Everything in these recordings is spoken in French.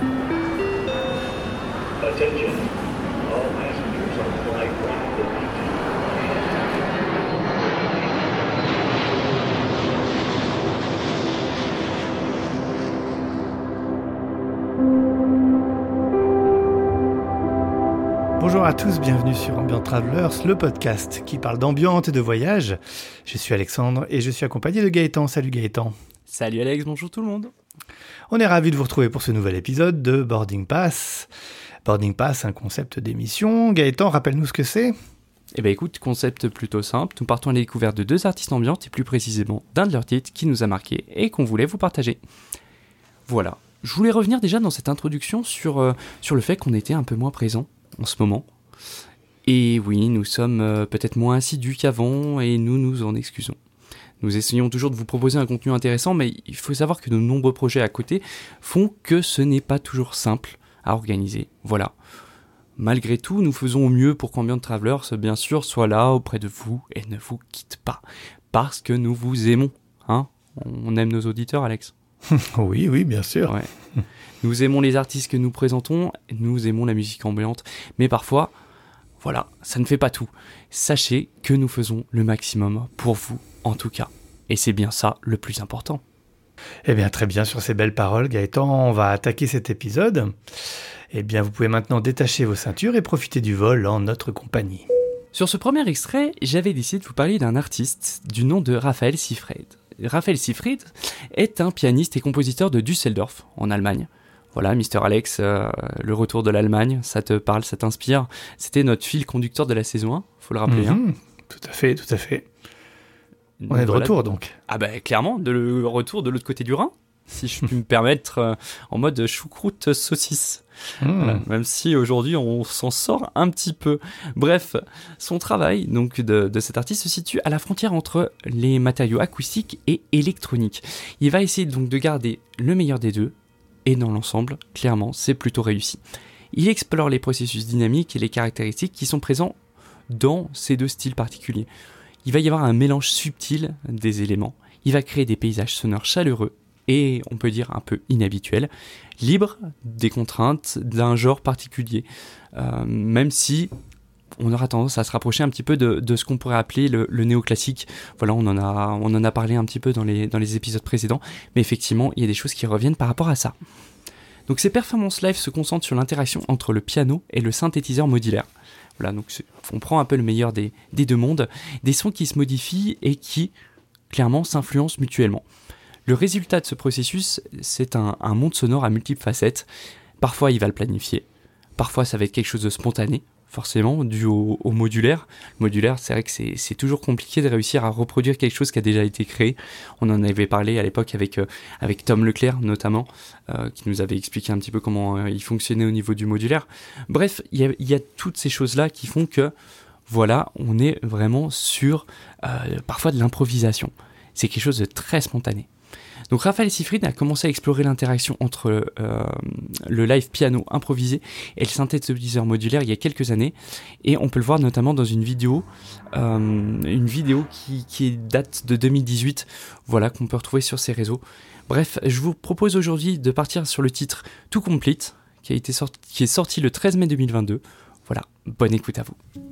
Attention, all passengers on flight 142. Bonjour à tous, bienvenue sur Ambient Travelers, le podcast qui parle d'ambiance et de voyage. Je suis Alexandre et je suis accompagné de Gaëtan. Salut Gaëtan. Salut Alex, bonjour tout le monde. On est ravis de vous retrouver pour ce nouvel épisode de Boarding Pass. Boarding Pass, un concept d'émission. Gaëtan, rappelle-nous ce que c'est Eh ben écoute, concept plutôt simple, nous partons à la découverte de deux artistes ambiantes et plus précisément d'un de leurs titres qui nous a marqué et qu'on voulait vous partager. Voilà, je voulais revenir déjà dans cette introduction sur, euh, le fait qu'on était un peu moins présent en ce moment. Et oui, nous sommes euh, peut-être moins assidus qu'avant et nous nous en excusons. Nous essayons toujours de vous proposer un contenu intéressant, mais il faut savoir que de nombreux projets à côté font que ce n'est pas toujours simple à organiser. Voilà. Malgré tout, nous faisons au mieux pour qu'Ambient Travelers, bien sûr, soit là auprès de vous et ne vous quitte pas. Parce que nous vous aimons. Hein On aime nos auditeurs, Alex Oui, oui, bien sûr. Ouais. Nous aimons les artistes que nous présentons, nous aimons la musique ambiante, mais parfois, voilà, ça ne fait pas tout. Sachez que nous faisons le maximum pour vous, en tout cas. Et c'est bien ça le plus important. Eh bien, très bien, sur ces belles paroles, Gaëtan, on va attaquer cet épisode. Eh bien, vous pouvez maintenant détacher vos ceintures et profiter du vol en notre compagnie. Sur ce premier extrait, j'avais décidé de vous parler d'un artiste du nom de Raphaël Siefried. Raphaël Siefried est un pianiste et compositeur de Düsseldorf, en Allemagne. Voilà, Mister Alex, euh, le retour de l'Allemagne, ça te parle, ça t'inspire. C'était notre fil conducteur de la saison 1, faut le rappeler. hein. Mhm, Tout à fait, tout à fait. On est de Voilà. retour donc. Ah bah clairement, de le retour de l'autre côté du Rhin, si je puis me permettre, euh, en mode choucroute saucisse. Voilà, même si aujourd'hui on s'en sort un petit peu. Bref, son travail donc de, de cet artiste se situe à la frontière entre les matériaux acoustiques et électroniques. Il va essayer donc de garder le meilleur des deux, et dans l'ensemble, clairement, c'est plutôt réussi. Il explore les processus dynamiques et les caractéristiques qui sont présents dans ces deux styles particuliers. Il va y avoir un mélange subtil des éléments. Il va créer des paysages sonores chaleureux et on peut dire un peu inhabituels, libres des contraintes d'un genre particulier. Euh, même si on aura tendance à se rapprocher un petit peu de, ce qu'on pourrait appeler le, néoclassique. Voilà, on en a, on en a parlé un petit peu dans les, dans les épisodes précédents, mais effectivement, il y a des choses qui reviennent par rapport à ça. Donc ces performances live se concentrent sur l'interaction entre le piano et le synthétiseur modulaire. On prend un peu le meilleur des, deux mondes, des sons qui se modifient et qui, clairement, s'influencent mutuellement. Le résultat de ce processus, c'est un monde sonore à multiples facettes. Parfois, il va le planifier. Parfois, ça va être quelque chose de spontané, forcément, dû au, modulaire. Modulaire, c'est vrai que c'est toujours compliqué de réussir à reproduire quelque chose qui a déjà été créé. On en avait parlé à l'époque avec, euh, avec Tom Leclerc, notamment, euh, qui nous avait expliqué un petit peu comment euh, il fonctionnait au niveau du modulaire. Bref, il y a, toutes ces choses-là qui font que, voilà, on est vraiment sur parfois de l'improvisation. C'est quelque chose de très spontané. Donc Raphaël Sifrid a commencé à explorer l'interaction entre euh, le live piano improvisé et le synthétiseur modulaire il y a quelques années. Et on peut le voir notamment dans une vidéo euh, une vidéo qui, date de 2018 voilà qu'on peut retrouver sur ses réseaux. Bref je vous propose aujourd'hui de partir sur le titre Tout Complete qui, qui est sorti le 13 mai 2022 voilà bonne écoute à vous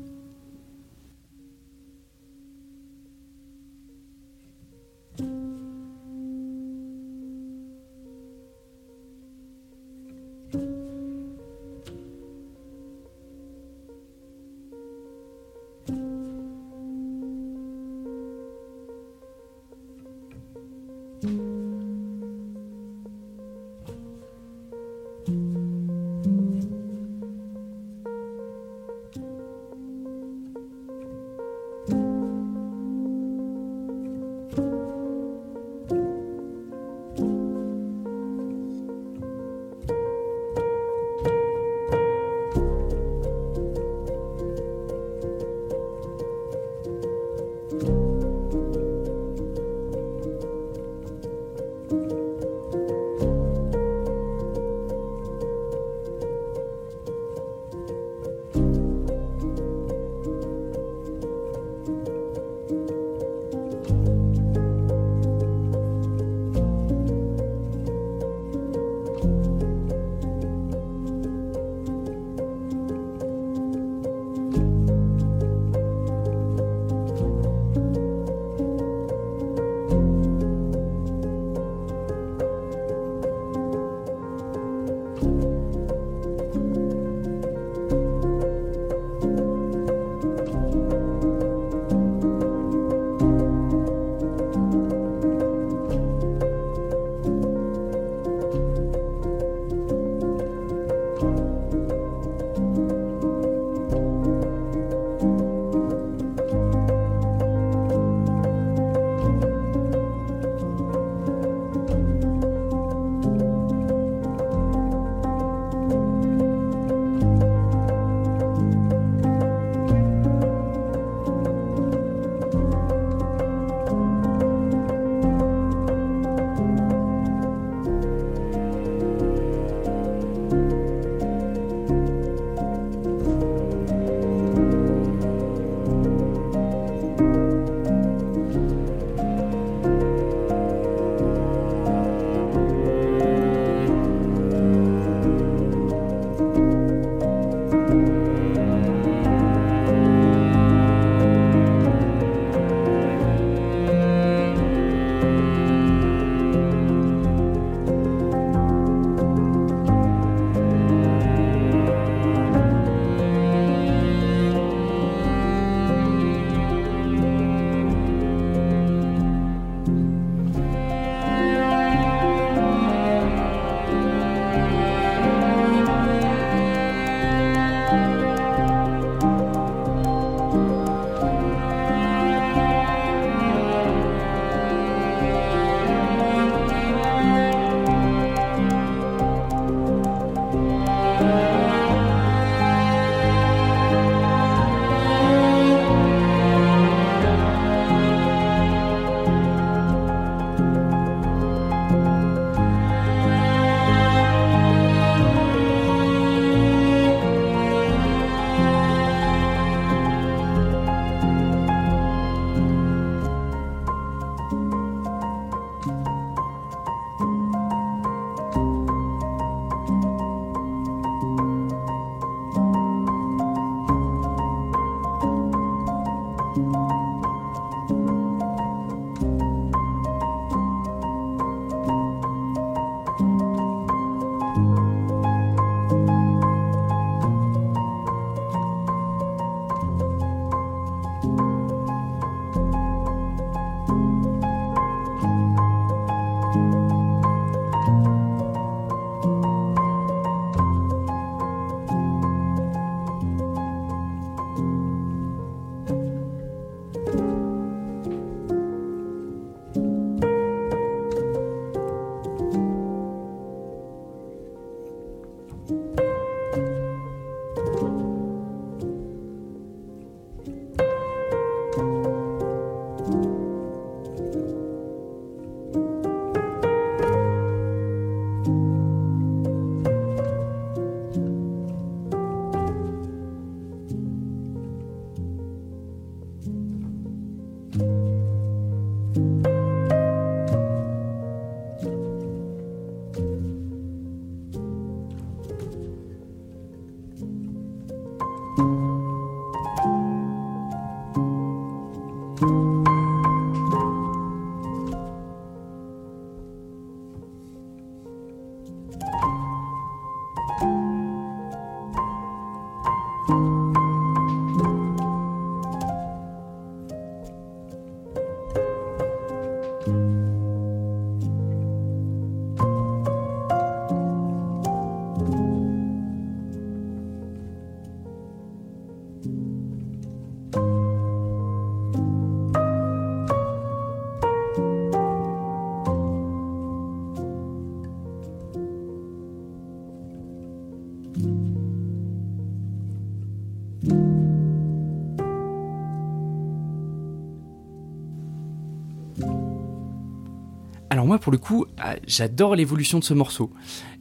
moi, pour le coup, euh, j'adore l'évolution de ce morceau.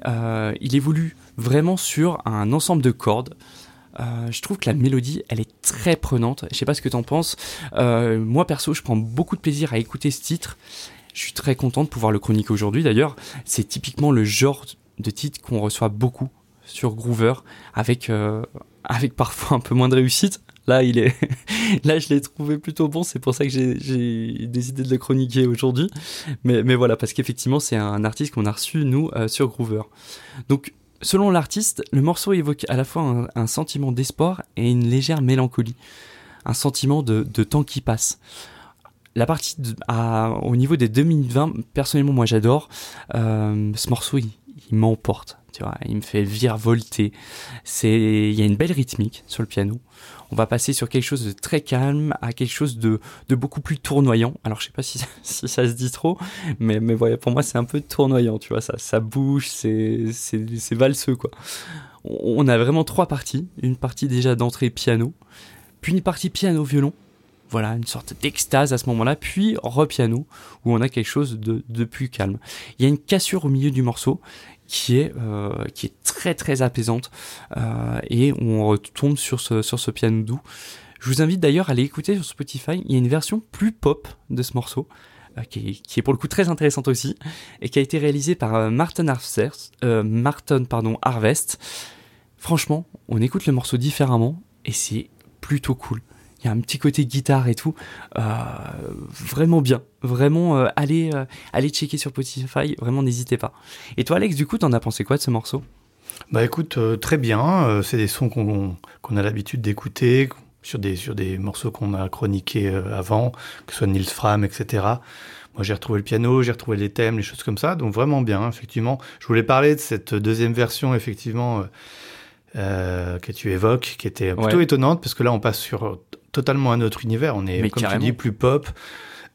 Euh, il évolue vraiment sur un ensemble de cordes. Euh, je trouve que la mélodie, elle est très prenante. Je sais pas ce que t'en penses. moi perso, je prends beaucoup de plaisir à écouter ce titre. Je suis très content de pouvoir le chroniquer aujourd'hui. D'ailleurs, c'est typiquement le genre de titre qu'on reçoit beaucoup sur Groover, avec parfois un peu moins de réussite. Là, il est, là, je l'ai trouvé plutôt bon. C'est pour ça que j'ai décidé de le chroniquer aujourd'hui. Mais, voilà, parce qu'effectivement, c'est un artiste qu'on a reçu nous euh, sur Groover. Donc, Selon l'artiste, le morceau évoque à la fois un, sentiment d'espoir et une légère mélancolie, un sentiment de, temps qui passe. La partie au niveau des 2 minutes 20, personnellement moi j'adore. Euh, ce morceau il, il m'emporte, tu vois, il me fait virevolter. Il y a une belle rythmique sur le piano. On va passer sur quelque chose de très calme à quelque chose de, beaucoup plus tournoyant. Alors je sais pas si, ça se dit trop, mais, pour moi c'est un peu tournoyant, tu vois, ça, bouge, c'est, valseux quoi. On a vraiment trois parties. Une partie déjà d'entrée piano, puis une partie piano-violon. Voilà, une sorte d'extase à ce moment-là, puis re-piano, où on a quelque chose de plus calme. Il y a une cassure au milieu du morceau qui est, euh, qui est très très apaisante, euh, et on retombe sur ce, piano doux. Je vous invite d'ailleurs à aller écouter sur Spotify, il y a une version plus pop de ce morceau, euh, qui, est, qui est pour le coup très intéressante aussi, et qui a été réalisée par Martin Harvest, Martin pardon, Harvest. Franchement, on écoute le morceau différemment, et c'est plutôt cool. Il y a un petit côté guitare et tout, euh, vraiment bien. Vraiment, euh, allez, euh, allez checker sur Spotify, vraiment n'hésitez pas. Et toi, Alex, du coup, t'en as pensé quoi de ce morceau? Bah écoute, euh, très bien. euh, c'est des sons qu'on a l'habitude d'écouter sur des, sur des morceaux qu'on a chroniqués euh, avant, que ce soit Nils Fram, etc. Moi, j'ai retrouvé le piano, j'ai retrouvé les thèmes, les choses comme ça. Donc vraiment bien, effectivement. Je voulais parler de cette deuxième version, effectivement, que tu évoques, qui était plutôt Ouais. étonnante, parce que là, on passe sur totalement un autre univers. On est, Mais comme carrément. tu dis, plus pop.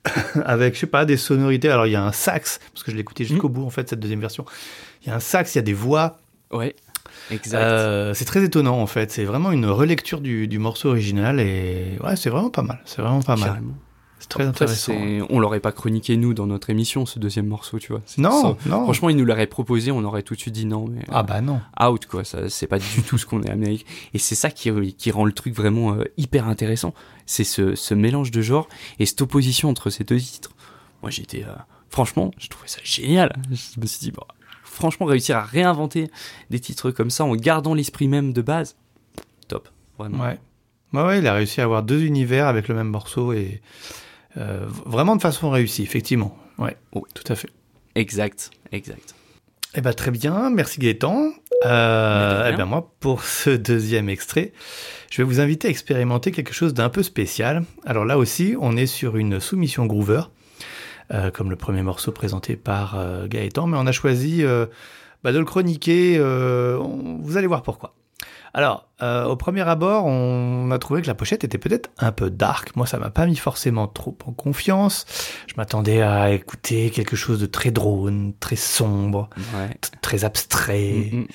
avec, je sais pas, des sonorités. Alors, il y a un sax, parce que je écouté jusqu'au Mm. bout, en fait, cette deuxième version. Il y a un sax, il y a des voix. Ouais, exact. Euh, c'est très étonnant en fait. C'est vraiment une relecture du, du morceau original et ouais, c'est vraiment pas mal. C'est vraiment pas mal. C'est très Après, intéressant. c'est- on l'aurait pas chroniqué nous dans notre émission ce deuxième morceau, tu vois. Non, ça. non. Franchement, il nous l'aurait proposé, on aurait tout de suite dit non, mais Ah bah non. out quoi. Ça, c'est pas du tout ce qu'on est amené. Et c'est ça qui, qui rend le truc vraiment euh, hyper intéressant. C'est ce, ce mélange de genres et cette opposition entre ces deux titres. Moi, j'étais, euh, franchement, je trouvais ça génial. Je me suis dit, bon, franchement, réussir à réinventer des titres comme ça en gardant l'esprit même de base, top, vraiment. Ouais. Ouais, ouais, il a réussi à avoir deux univers avec le même morceau et euh, vraiment de façon réussie, effectivement. Ouais, Oui. tout à fait. Exact, exact. Eh ben très bien, merci Gaëtan. Euh, eh ben moi, pour ce deuxième extrait, je vais vous inviter à expérimenter quelque chose d'un peu spécial. Alors là aussi, on est sur une soumission Groover, euh, comme le premier morceau présenté par euh, Gaëtan, mais on a choisi bah, de le chroniquer. on- vous allez voir pourquoi. Alors, euh, au premier abord, on a trouvé que la pochette était peut-être un peu dark. Moi, ça m'a pas mis forcément trop en confiance. Je m'attendais à écouter quelque chose de très drone, très sombre, Ouais. très abstrait. Mm, mm.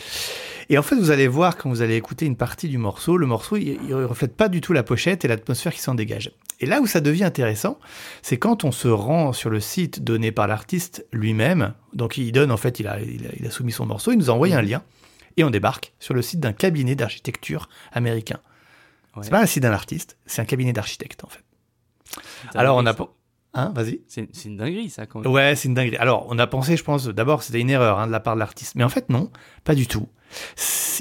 Et en fait, vous allez voir quand vous allez écouter une partie du morceau, le morceau, il, il reflète pas du tout la pochette et l'atmosphère qui s'en dégage. Et là où ça devient intéressant, c'est quand on se rend sur le site donné par l'artiste lui-même. Donc il donne, en fait, il a, il a, il a soumis son morceau, il nous a envoyé un lien. Et on débarque sur le site d'un cabinet d'architecture américain. Ouais. C'est pas un site d'un artiste, c'est un cabinet d'architectes, en fait. Alors on a... Hein, vas-y. C'est une dinguerie ça quand même. Ouais, c'est une dinguerie. Alors, on a pensé, je pense, d'abord, c'était une erreur hein, de la part de l'artiste. Mais en fait, non, pas du tout.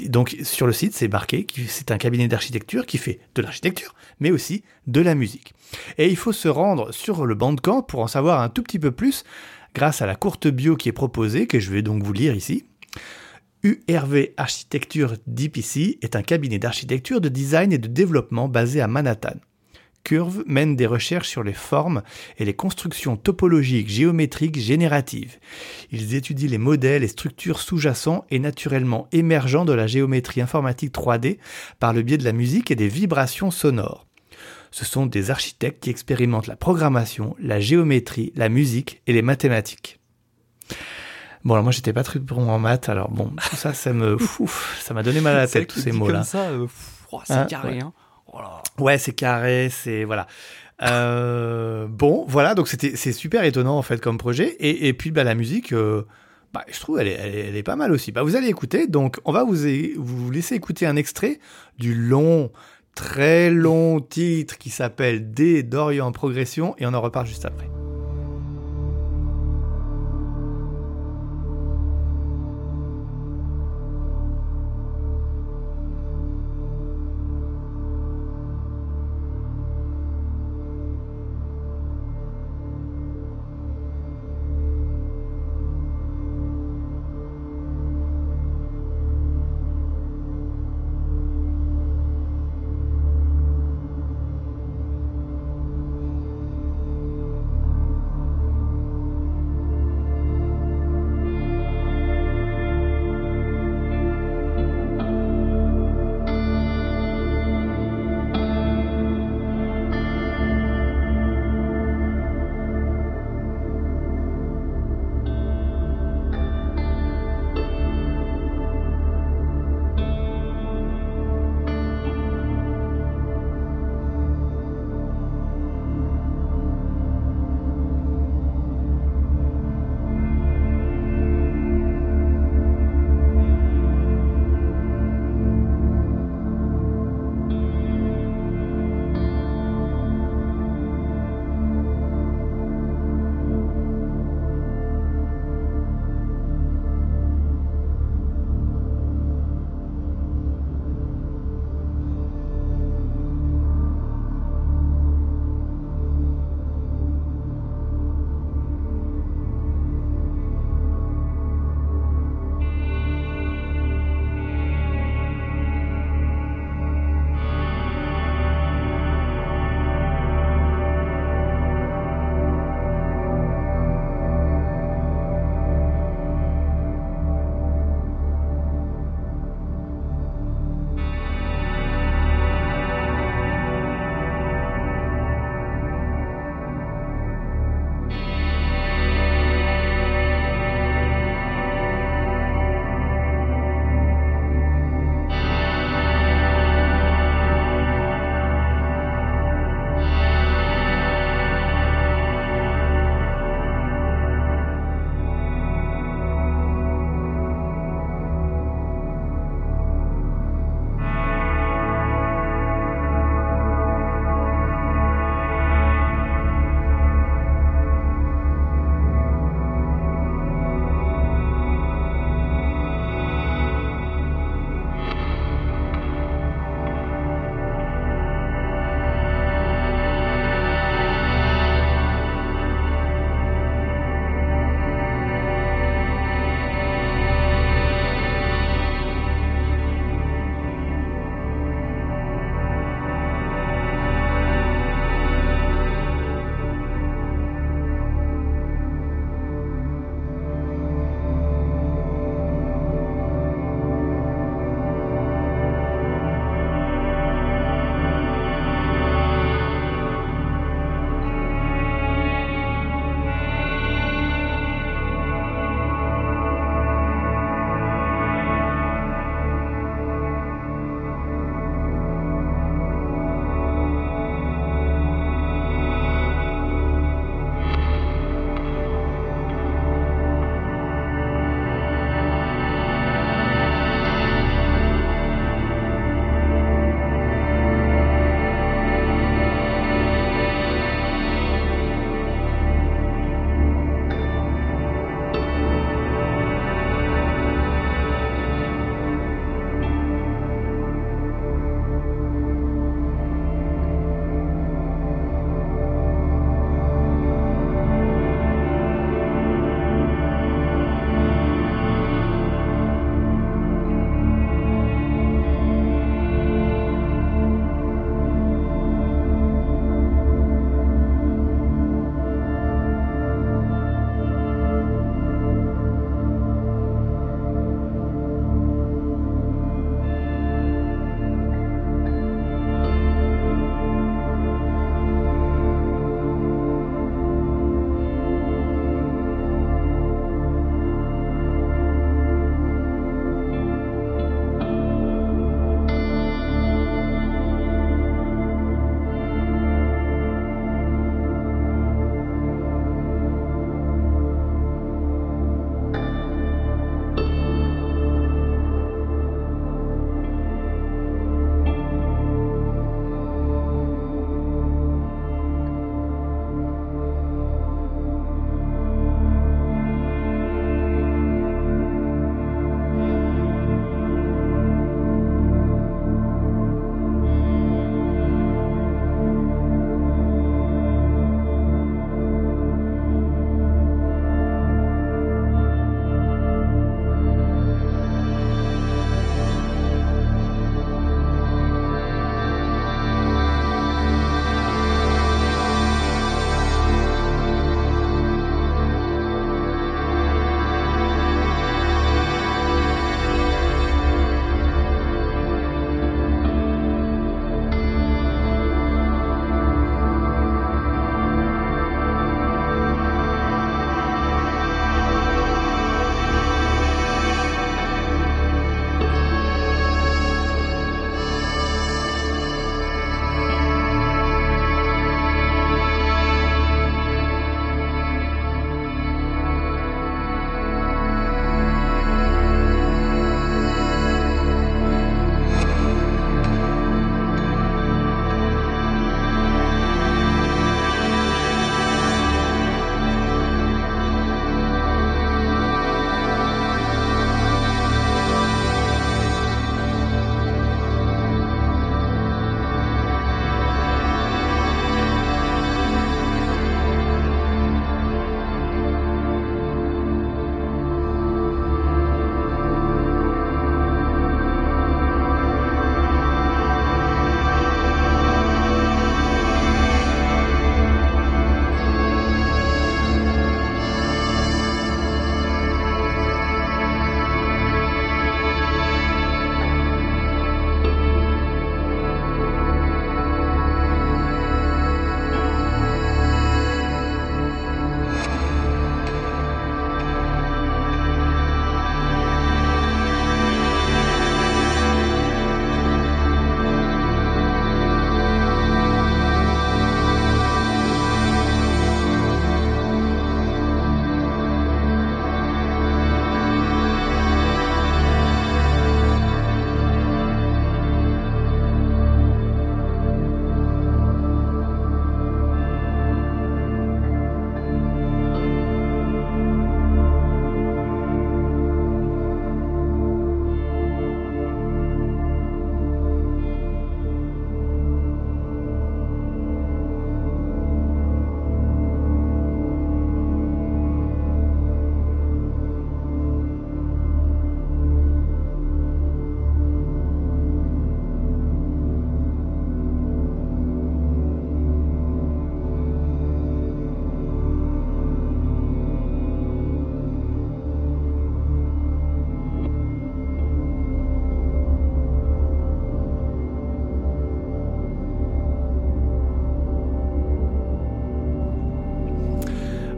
Donc, sur le site, c'est marqué que c'est un cabinet d'architecture qui fait de l'architecture, mais aussi de la musique. Et il faut se rendre sur le Bandcamp pour en savoir un tout petit peu plus grâce à la courte bio qui est proposée, que je vais donc vous lire ici. URV Architecture DPC est un cabinet d'architecture, de design et de développement basé à Manhattan. Curve mène des recherches sur les formes et les constructions topologiques, géométriques, génératives. Ils étudient les modèles et structures sous-jacents et naturellement émergents de la géométrie informatique 3D par le biais de la musique et des vibrations sonores. Ce sont des architectes qui expérimentent la programmation, la géométrie, la musique et les mathématiques. Bon, alors moi j'étais pas très bon en maths, alors bon, tout ça, ça me, ouf, ça m'a donné mal à la tête tous ces mots-là. Euh, oh, c'est Hein, carré. ouais. Hein. Oh là. Ouais, c'est carré, c'est voilà. Euh, bon, voilà, donc c'était c'est super étonnant en fait comme projet. Et, et puis bah la musique, euh, bah, je trouve elle est, elle, est, elle est pas mal aussi. Bah vous allez écouter, donc on va vous vous laisser écouter un extrait du long, très long titre qui s'appelle D d'Orient en progression et on en reparle juste après.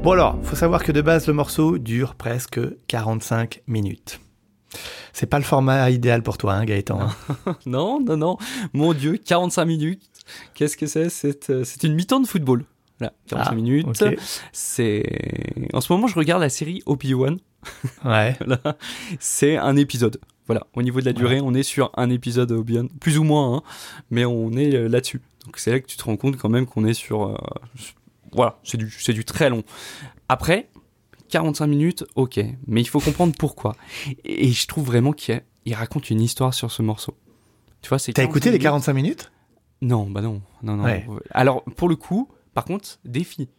Bon alors, faut savoir que de base, le morceau dure presque 45 minutes. C'est pas le format idéal pour toi, hein, Gaëtan. hein. non, non, non. Mon Dieu, 45 minutes. Qu'est-ce que c'est? C'est euh, c'est une mi-temps de football. Voilà, 45 Ah, minutes. C'est. En ce moment, je regarde la série Obi-Wan. Ouais. Voilà. C'est un épisode. Voilà, au niveau de la durée, on est sur un épisode Obi-Wan, plus ou moins, hein, mais on est euh, là-dessus. Donc c'est là que tu te rends compte quand même qu'on est sur. euh, voilà, c'est du, c'est du très long. Après, 45 minutes, ok, mais il faut comprendre pourquoi. Et, et je trouve vraiment qu'il raconte une histoire sur ce morceau. Tu vois, c'est. T'as 45 écouté les minutes. 45 minutes? Non, bah non, non, non. Ouais. Alors, pour le coup, par contre, défi.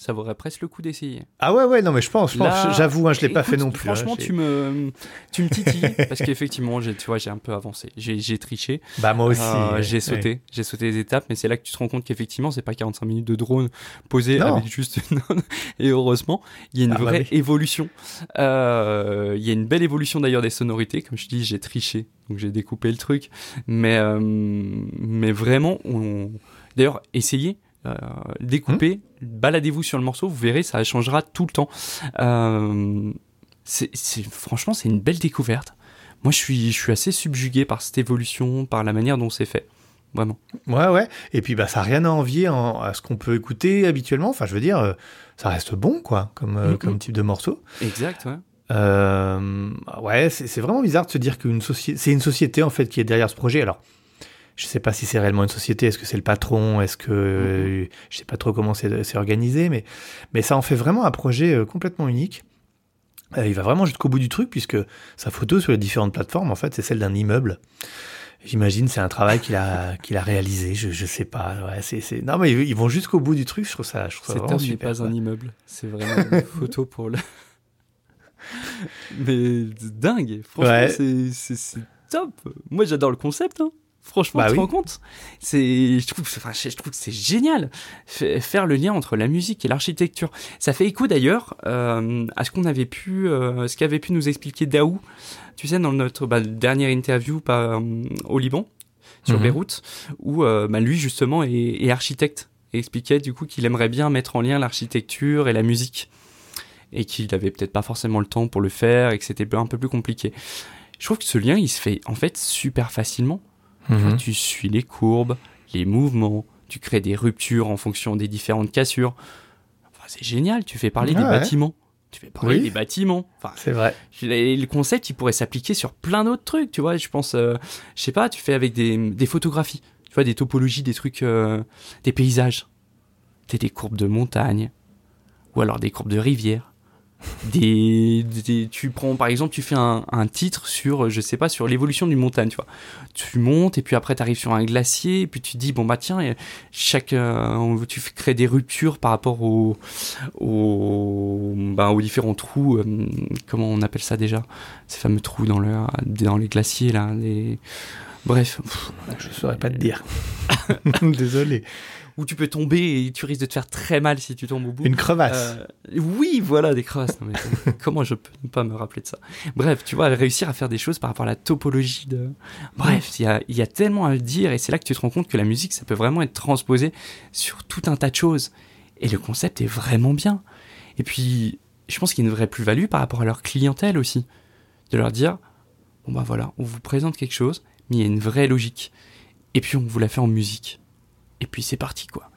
Ça vaudrait presque le coup d'essayer. Ah ouais, ouais, non, mais je pense, je pense, Là, j'avoue, hein, je l'ai pas fait non plus. hein, Franchement, tu me, tu me titilles parce qu'effectivement, tu vois, j'ai un peu avancé. J'ai, triché. Bah moi aussi. Euh, ouais, j'ai ouais. sauté, j'ai sauté des étapes, mais c'est là que tu te rends compte qu'effectivement, c'est pas 45 minutes de drone posé Non. avec juste Et heureusement, il y a une Ah bah vraie oui. évolution. Euh, il y a une belle évolution d'ailleurs des sonorités. Comme je dis, j'ai triché, donc j'ai découpé le truc. Mais, euh, mais vraiment, on... d'ailleurs, essayez. Euh, découpez, baladez-vous sur le morceau, vous verrez, ça changera tout le temps. Euh, c'est, franchement, c'est une belle découverte. Moi, je suis, je suis assez subjugué par cette évolution, par la manière dont c'est fait. Vraiment. Ouais, ouais. Et puis, bah, ça n'a rien à envier en- à ce qu'on peut écouter habituellement. Enfin, je veux dire, euh, ça reste bon, quoi, comme, euh, comme type de morceau. Exact, ouais. Euh, ouais, c'est c'est vraiment bizarre de se dire qu'une société, c'est une société en fait qui est derrière ce projet. Alors, je sais pas si c'est réellement une société. Est-ce que c'est le patron Est-ce que euh, je sais pas trop comment c'est organisé, mais mais ça en fait vraiment un projet euh, complètement unique. Euh, il va vraiment jusqu'au bout du truc puisque sa photo sur les différentes plateformes, en fait, c'est celle d'un immeuble. J'imagine c'est un travail qu'il a qu'il a réalisé. Je je sais pas. Ouais, c'est c'est non mais ils vont jusqu'au bout du truc. Je trouve ça je trouve ça vraiment homme n'est super. pas un immeuble. C'est vraiment une photo pour le. Mais dingue. Franchement, Ouais. c'est top. Moi, j'adore le concept. hein. Franchement, Bah tu te oui. rends compte? C'est, je trouve, enfin, je trouve que c'est génial. Faire le lien entre la musique et l'architecture. Ça fait écho d'ailleurs euh, à ce qu'on avait pu, euh, ce qu'avait pu nous expliquer Daou. Tu sais, dans notre bah, dernière interview par, euh, au Liban sur Mhm. Beyrouth, où bah, lui justement est, est architecte et expliquait du coup qu'il aimerait bien mettre en lien l'architecture et la musique et qu'il avait peut-être pas forcément le temps pour le faire et que c'était un peu plus compliqué. Je trouve que ce lien il se fait en fait super facilement. Mhm. Tu suis les courbes, les mouvements, tu crées des ruptures en fonction des différentes cassures. Enfin, c'est génial, tu fais parler des Ouais. bâtiments. Tu fais parler Oui. des bâtiments. Enfin, C'est vrai. le concept, il pourrait s'appliquer sur plein d'autres trucs, tu vois. Je pense, euh, je sais pas, tu fais avec des, des photographies, tu vois, des topologies, des trucs, euh, des paysages. T'as des courbes de montagne, ou alors des courbes de rivière. Des, des- tu prends par exemple, tu fais un, un titre sur, je sais pas, sur l'évolution d'une montagne, tu vois. Tu montes et puis après tu arrives sur un glacier et puis tu dis bon bah tiens, chaque, euh, tu crées des ruptures par rapport aux, aux, bah, aux différents trous. euh, comment on appelle ça déjà? Ces fameux trous dans le, dans les glaciers là. Les... Bref, Je saurais pas te dire. Désolé. Où tu peux tomber et tu risques de te faire très mal si tu tombes au bout. Une crevasse. Euh, oui, voilà, des crevasses. Non, mais comment je peux ne pas me rappeler de ça? Bref, tu vois, réussir à faire des choses par rapport à la topologie de. Bref, il y a, il y a tellement à le dire et c'est là que tu te rends compte que la musique, ça peut vraiment être transposé sur tout un tas de choses. Et le concept est vraiment bien. Et puis, je pense qu'il y a une vraie plus-value par rapport à leur clientèle aussi. De leur dire, bon bah voilà, on vous présente quelque chose, mais il y a une vraie logique. Et puis on vous la fait en musique. Et puis c'est parti, quoi.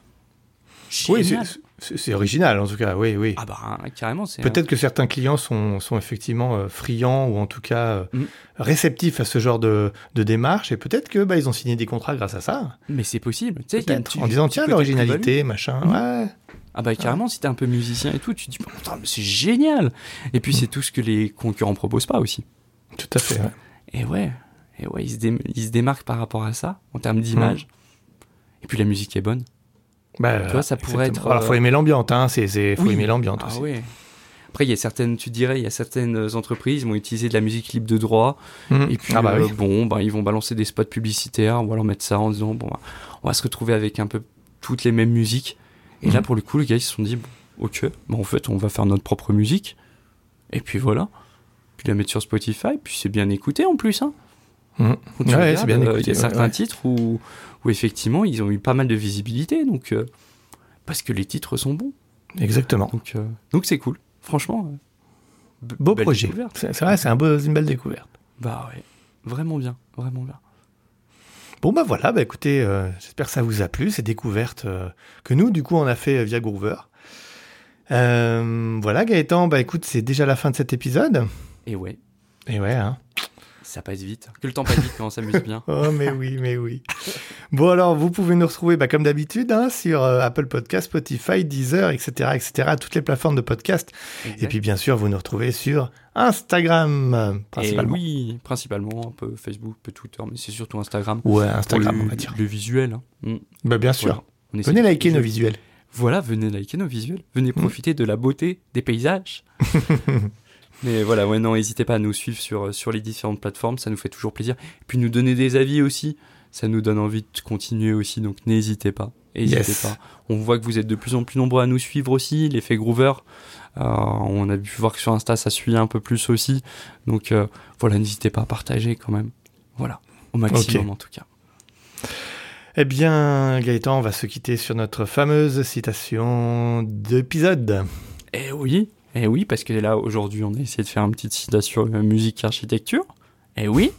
Oui, Génial. c'est- original en tout cas. Oui, oui. Ah bah carrément, c'est. Peut-être que certains clients sont, sont effectivement euh, friands ou en tout cas euh, Mm. réceptifs à ce genre de, de démarche et peut-être que bah, ils ont signé des contrats grâce à ça. Mais c'est possible. Tu sais, y a En disant tiens l'originalité, machin. Ouais. Ah bah carrément, si t'es un peu musicien et tout, tu te dis putain, mais c'est génial. Et puis c'est tout ce que les concurrents proposent pas aussi. Tout à fait. ouais. Et ouais, et ouais, ils se, dé- ils se démarquent par rapport à ça en termes d'image. Et puis la musique est bonne. Bah, Tu vois, ça pourrait exactement. être, Alors, faut euh, aimer l'ambiance, hein. C'est, c'est, faut Oui. aimer l'ambiance Ah aussi. ouais. Après, il y a certaines, tu dirais, il y a certaines entreprises qui vont utiliser de la musique libre de droit. Mhm. Et puis, ah bah euh, oui. bon, bah, ils vont balancer des spots publicitaires ou alors mettre ça en disant, bon, bah, on va se retrouver avec un peu toutes les mêmes musiques. Et là, Mhm. pour le coup, les gars, ils se sont dit, bon, ok, bah, en fait, on va faire notre propre musique. Et puis voilà. Puis la mettre sur Spotify, puis c'est bien écouté en plus. Hein. Tu Ouais, regardes, c'est bien euh, écouté, Il y a ouais, certains ouais. titres où, où effectivement, ils ont eu pas mal de visibilité. Donc, euh, parce que les titres sont bons. Exactement. Donc, euh, donc c'est cool. Franchement, euh, Beau projet. C'est vrai, c'est un beau- une belle découverte. Bah ouais, vraiment bien, vraiment bien. Bon bah voilà, bah écoutez, euh, j'espère que ça vous a plu, ces découvertes euh, que nous, du coup, on a fait via Groover. Euh, voilà Gaëtan, bah écoute, c'est déjà la fin de cet épisode. Et ouais, Et ouais, hein. Ça passe vite. Que le temps passe vite quand on s'amuse bien. Oh mais oui, mais oui. Bon alors, vous pouvez nous retrouver bah, comme d'habitude hein, sur euh, Apple Podcast, Spotify, Deezer, etc., etc., toutes les plateformes de podcast. Et puis bien sûr, vous nous retrouvez sur Instagram euh, Et principalement. oui, principalement, un peu Facebook, un peu Twitter, mais c'est surtout Instagram. Ouais, Instagram, le, on va dire. le visuel. hein. Mm. Bah bien sûr. Voilà. Venez liker nos visuels. Voilà, venez liker nos visuels. Venez Mm. profiter de la beauté des paysages. Mais voilà, ouais, non, n'hésitez pas à nous suivre sur, sur les différentes plateformes, ça nous fait toujours plaisir. Et puis nous donner des avis aussi, ça nous donne envie de continuer aussi, donc n'hésitez pas. N'hésitez Yes. pas. On voit que vous êtes de plus en plus nombreux à nous suivre aussi, l'effet Groover. Euh, on a pu voir que sur Insta, ça suit un peu plus aussi. Donc euh, voilà, n'hésitez pas à partager quand même. Voilà, au maximum en tout cas. Eh bien, Gaëtan, on va se quitter sur notre fameuse citation d'épisode. Eh oui, eh oui, parce que là aujourd'hui on a essayé de faire une petite citation musique architecture. Eh oui,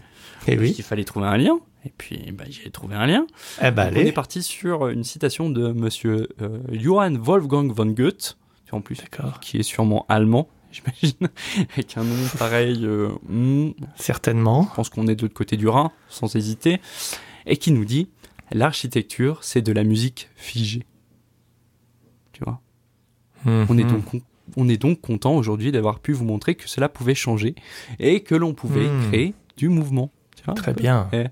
Eh parce oui. qu'il fallait trouver un lien. Et puis bah, j'ai trouvé un lien. Eh ben, Donc, on est parti sur une citation de Monsieur euh, Johann Wolfgang von Goethe, en plus qui est sûrement allemand, j'imagine, avec un nom pareil. euh, hmm, Certainement. je pense qu'on est de l'autre côté du Rhin, sans hésiter, et qui nous dit l'architecture, c'est de la musique figée. Tu vois? On est Mhm. donc on est donc content aujourd'hui d'avoir pu vous montrer que cela pouvait changer et que l'on pouvait Hmm. créer du mouvement. Tu vois, Très bien. Eh.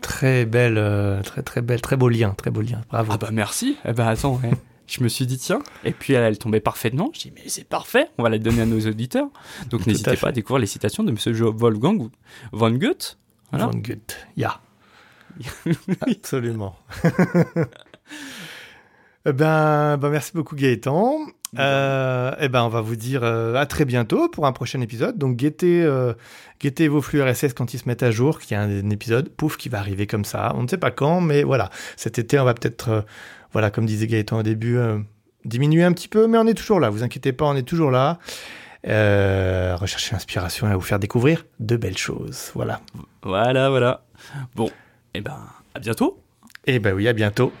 Très belle, euh, très très belle, très beau lien, très beau lien. Bravo. Ah bah merci. Eh bah attends, ouais. je me suis dit tiens. Et puis elle, elle tombait parfaitement. Je dis mais c'est parfait. On va la donner à nos auditeurs. Donc n'hésitez pas à découvrir les citations de Monsieur Wolfgang von Goethe. Voilà. Von Goethe. Ja. Absolument. Eh ben, ben, merci beaucoup Gaëtan. Euh, eh ben, on va vous dire euh, à très bientôt pour un prochain épisode. Donc, guettez, euh, guettez vos flux RSS quand ils se mettent à jour, qu'il y a un, épisode, pouf, qui va arriver comme ça. On ne sait pas quand, mais voilà. Cet été, on va peut-être, euh, voilà, comme disait Gaëtan au début, diminuer un petit peu, mais on est toujours là. Vous inquiétez pas, on est toujours là. Rechercher l'inspiration et à vous faire découvrir de belles choses. Voilà. Voilà, voilà. Bon, et ben à bientôt. Et ben oui, à bientôt.